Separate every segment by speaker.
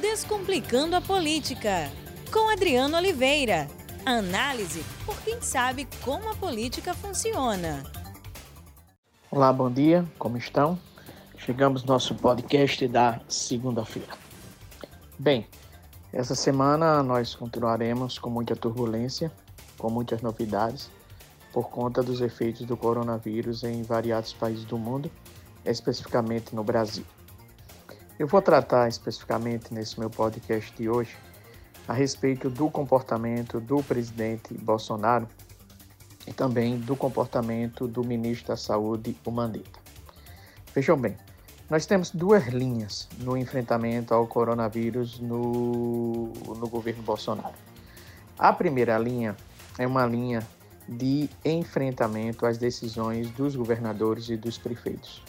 Speaker 1: Descomplicando a Política, com Adriano Oliveira. Análise por quem sabe como a política funciona.
Speaker 2: Olá, bom dia, como estão? Chegamos no nosso podcast da segunda-feira. Bem, essa semana nós continuaremos com muita turbulência, com muitas novidades, por conta dos efeitos do coronavírus em variados países do mundo, especificamente no Brasil. Eu vou tratar especificamente nesse meu podcast de hoje a respeito do comportamento do presidente Bolsonaro e também do comportamento do ministro da Saúde, o Mandetta. Vejam bem, nós temos duas linhas no enfrentamento ao coronavírus no, no governo Bolsonaro. A primeira linha é uma linha de enfrentamento às decisões dos governadores e dos prefeitos.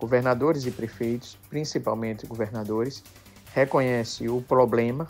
Speaker 2: Governadores e prefeitos, principalmente governadores, reconhecem o problema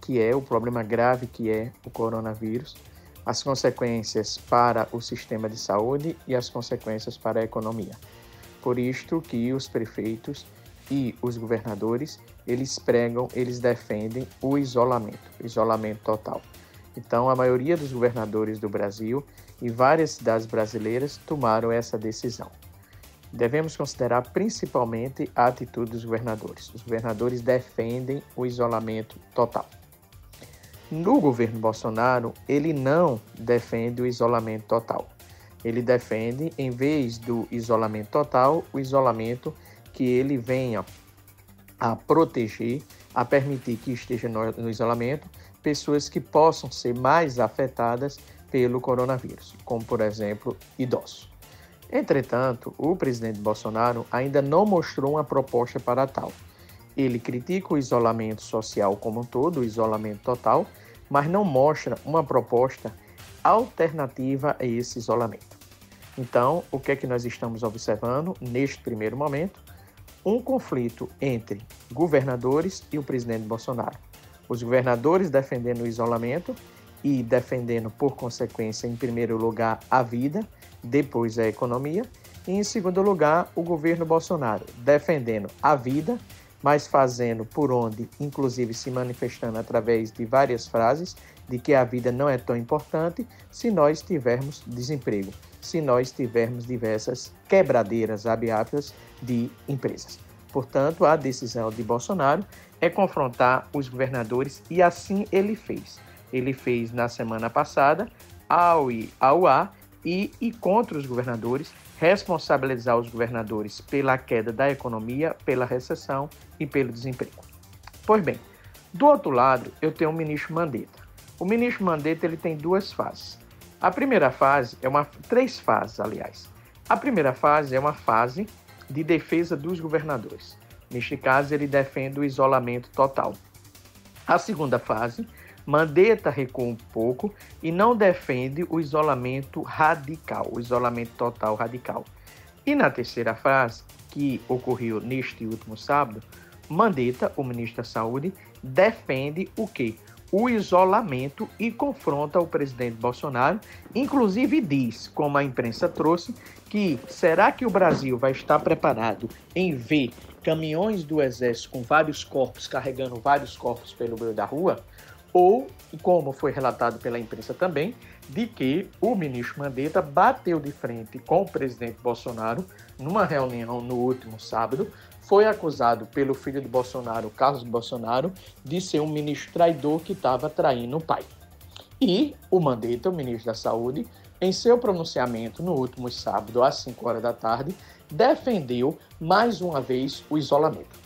Speaker 2: que é o problema grave que é o coronavírus, as consequências para o sistema de saúde e as consequências para a economia. Por isto que os prefeitos e os governadores, eles pregam, eles defendem o isolamento, isolamento total. Então, a maioria dos governadores do Brasil e várias cidades brasileiras tomaram essa decisão devemos considerar principalmente a atitude dos governadores. Os governadores defendem o isolamento total. No governo Bolsonaro, ele não defende o isolamento total. Ele defende, em vez do isolamento total, o isolamento que ele venha a proteger, a permitir que esteja no, isolamento pessoas que possam ser mais afetadas pelo coronavírus, como por exemplo idosos. Entretanto, o presidente Bolsonaro ainda não mostrou uma proposta para tal. Ele critica o isolamento social como um todo, o isolamento total, mas não mostra uma proposta alternativa a esse isolamento. Então, o que é que nós estamos observando neste primeiro momento? Um conflito entre governadores e o presidente Bolsonaro. Os governadores defendendo o isolamento e defendendo, por consequência, em primeiro lugar, a vida depois a economia, e em segundo lugar, o governo Bolsonaro, defendendo a vida, mas fazendo por onde, inclusive se manifestando através de várias frases, de que a vida não é tão importante se nós tivermos desemprego, se nós tivermos diversas quebradeiras, abertas de empresas. Portanto, a decisão de Bolsonaro é confrontar os governadores e assim ele fez. Ele fez na semana passada, ao ir ao ar, e, e contra os governadores, responsabilizar os governadores pela queda da economia, pela recessão e pelo desemprego. Pois bem, do outro lado, eu tenho o ministro Mandetta. O ministro Mandetta ele tem duas fases. A primeira fase é uma três fases, aliás. A primeira fase é uma fase de defesa dos governadores. Neste caso, ele defende o isolamento total. A segunda fase Mandetta recua um pouco e não defende o isolamento radical, o isolamento total radical. E na terceira fase, que ocorreu neste último sábado, Mandetta, o ministro da Saúde, defende o quê? O isolamento e confronta o presidente Bolsonaro, inclusive diz, como a imprensa trouxe, que será que o Brasil vai estar preparado em ver caminhões do exército com vários corpos carregando vários corpos pelo meio da rua? Ou, como foi relatado pela imprensa também, de que o ministro Mandetta bateu de frente com o presidente Bolsonaro numa reunião no último sábado, foi acusado pelo filho de Bolsonaro, Carlos Bolsonaro, de ser um ministro traidor que estava traindo o pai. E o Mandetta, o ministro da Saúde, em seu pronunciamento no último sábado, às 5 horas da tarde, defendeu mais uma vez o isolamento.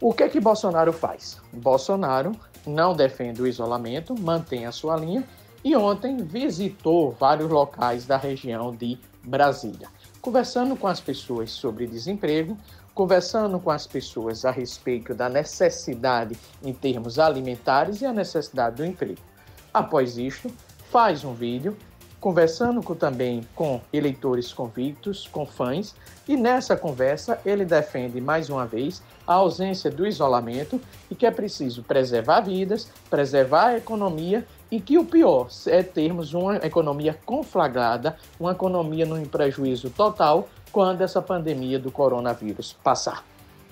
Speaker 2: O que é que Bolsonaro faz? Bolsonaro não defende o isolamento, mantém a sua linha e ontem visitou vários locais da região de Brasília, conversando com as pessoas sobre desemprego, conversando com as pessoas a respeito da necessidade em termos alimentares e a necessidade do emprego. Após isto, faz um vídeo conversando com, também com eleitores convictos, com fãs, e nessa conversa ele defende mais uma vez a ausência do isolamento e que é preciso preservar vidas, preservar a economia e que o pior é termos uma economia conflagrada, uma economia no prejuízo total quando essa pandemia do coronavírus passar.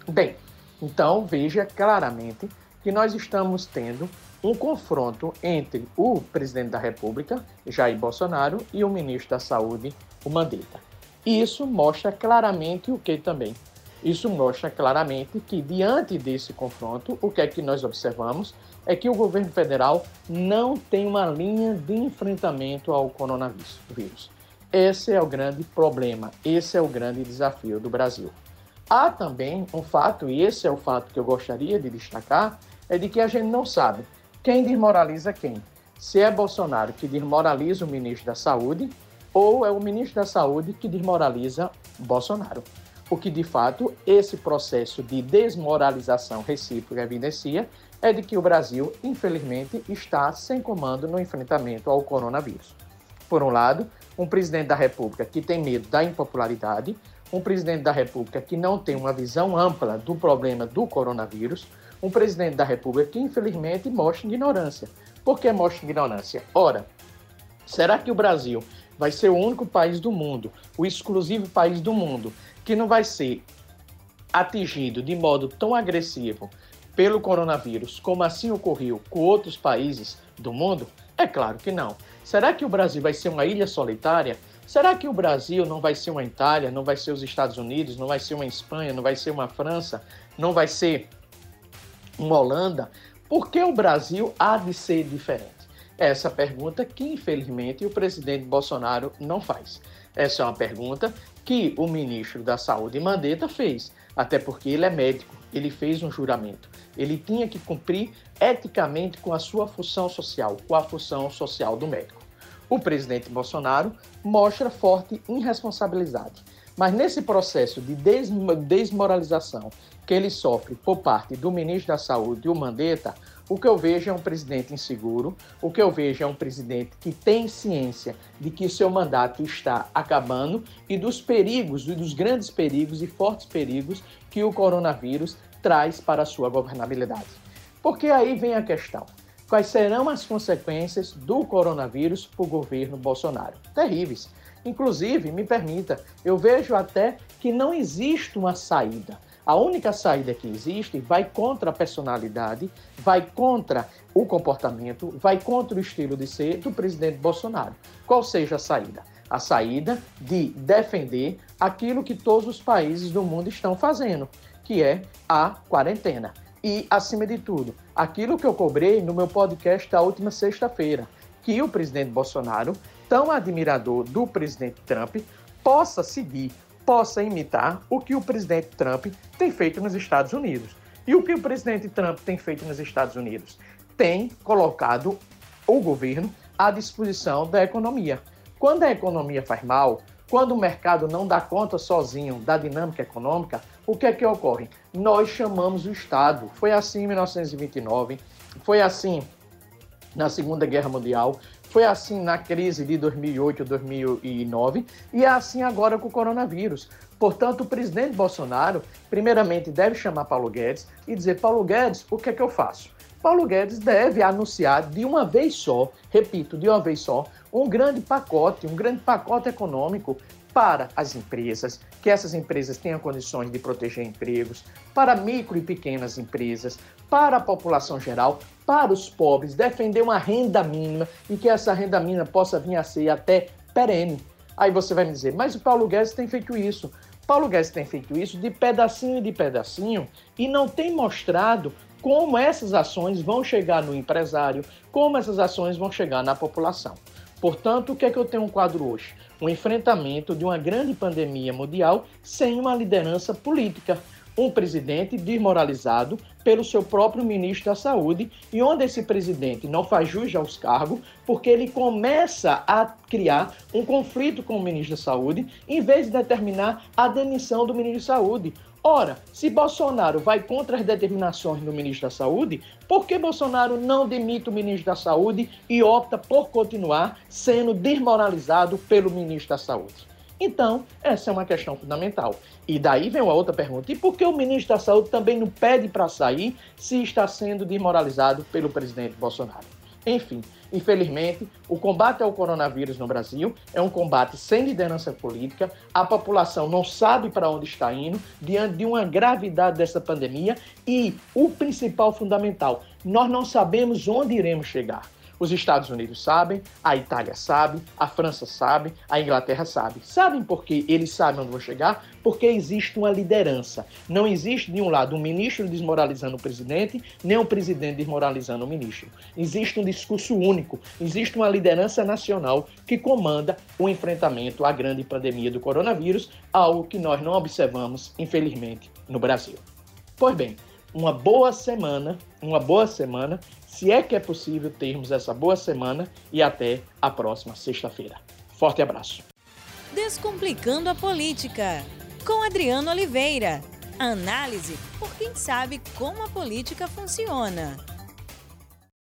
Speaker 2: Bem, então veja claramente que nós estamos tendo um confronto entre o presidente da República, Jair Bolsonaro, e o ministro da Saúde, o Mandetta. E isso mostra claramente o que também? Isso mostra claramente que, diante desse confronto, o que é que nós observamos é que o governo federal não tem uma linha de enfrentamento ao coronavírus. Esse é o grande problema, esse é o grande desafio do Brasil. Há também um fato, e esse é o fato que eu gostaria de destacar, é de que a gente não sabe quem desmoraliza quem. Se é Bolsonaro que desmoraliza o ministro da Saúde ou é o ministro da Saúde que desmoraliza Bolsonaro. O que de fato esse processo de desmoralização recíproca evidencia é de que o Brasil, infelizmente, está sem comando no enfrentamento ao coronavírus. Por um lado, um presidente da República que tem medo da impopularidade, um presidente da República que não tem uma visão ampla do problema do coronavírus, um presidente da República que, infelizmente, mostra ignorância. Por que mostra ignorância? Ora, será que o Brasil vai ser o único país do mundo, o exclusivo país do mundo, que não vai ser atingido de modo tão agressivo pelo coronavírus, como assim ocorreu com outros países do mundo? É claro que não. Será que o Brasil vai ser uma ilha solitária? Será que o Brasil não vai ser uma Itália, não vai ser os Estados Unidos, não vai ser uma Espanha, não vai ser uma França, não vai ser uma Holanda? Por que o Brasil há de ser diferente? Essa pergunta que, infelizmente, o presidente Bolsonaro não faz. Essa é uma pergunta que o ministro da Saúde, Mandetta, fez, até porque ele é médico, ele fez um juramento. Ele tinha que cumprir eticamente com a sua função social, com a função social do médico. O presidente Bolsonaro mostra forte irresponsabilidade. Mas nesse processo de desmoralização que ele sofre por parte do ministro da Saúde, o Mandetta, o que eu vejo é um presidente inseguro, o que eu vejo é um presidente que tem ciência de que seu mandato está acabando e dos perigos, dos grandes perigos e fortes perigos que o coronavírus traz para a sua governabilidade. Porque aí vem a questão. Quais serão as consequências do coronavírus para o governo Bolsonaro? Terríveis. Inclusive, me permita, eu vejo até que não existe uma saída. A única saída que existe vai contra a personalidade, vai contra o comportamento, vai contra o estilo de ser do presidente Bolsonaro. Qual seja a saída? A saída de defender aquilo que todos os países do mundo estão fazendo, que é a quarentena. E, acima de tudo, aquilo que eu cobrei no meu podcast da última sexta-feira, que o presidente Bolsonaro, tão admirador do presidente Trump, possa seguir possa imitar o que o presidente Trump tem feito nos Estados Unidos. E o que o presidente Trump tem feito nos Estados Unidos? Tem colocado o governo à disposição da economia. Quando a economia faz mal, quando o mercado não dá conta sozinho da dinâmica econômica, o que é que ocorre? Nós chamamos o Estado. Foi assim em 1929, foi assim na Segunda Guerra Mundial, foi assim na crise de 2008, 2009 e é assim agora com o coronavírus. Portanto, o presidente Bolsonaro, primeiramente, deve chamar Paulo Guedes e dizer: Paulo Guedes, o que é que eu faço? Paulo Guedes deve anunciar de uma vez só, repito, de uma vez só, um grande pacote, um grande pacote econômico para as empresas, que essas empresas tenham condições de proteger empregos, para micro e pequenas empresas, para a população geral, para os pobres, defender uma renda mínima e que essa renda mínima possa vir a ser até perene. Aí você vai me dizer, mas o Paulo Guedes tem feito isso. Paulo Guedes tem feito isso de pedacinho de pedacinho e não tem mostrado como essas ações vão chegar no empresário, como essas ações vão chegar na população. Portanto, o que é que eu tenho um quadro hoje? Um enfrentamento de uma grande pandemia mundial sem uma liderança política. Um presidente desmoralizado pelo seu próprio ministro da Saúde, e onde esse presidente não faz jus aos cargos, porque ele começa a criar um conflito com o ministro da Saúde, em vez de determinar a demissão do ministro da Saúde. Ora, se Bolsonaro vai contra as determinações do ministro da Saúde, por que Bolsonaro não demite o ministro da Saúde e opta por continuar sendo desmoralizado pelo ministro da Saúde? Então, essa é uma questão fundamental. E daí vem uma outra pergunta: e por que o ministro da Saúde também não pede para sair se está sendo desmoralizado pelo presidente Bolsonaro? Enfim, infelizmente, o combate ao coronavírus no Brasil é um combate sem liderança política. A população não sabe para onde está indo diante de uma gravidade dessa pandemia e o principal fundamental, nós não sabemos onde iremos chegar. Os Estados Unidos sabem, a Itália sabe, a França sabe, a Inglaterra sabe. Sabem por que eles sabem onde vão chegar? Porque existe uma liderança. Não existe, de um lado, um ministro desmoralizando o presidente, nem o um presidente desmoralizando o ministro. Existe um discurso único, existe uma liderança nacional que comanda o enfrentamento à grande pandemia do coronavírus, algo que nós não observamos, infelizmente, no Brasil. Pois bem, uma boa semana, uma boa semana se é que é possível termos essa boa semana e até a próxima sexta-feira. Forte abraço.
Speaker 1: Descomplicando a política, com Adriano Oliveira. Análise por quem sabe como a política funciona.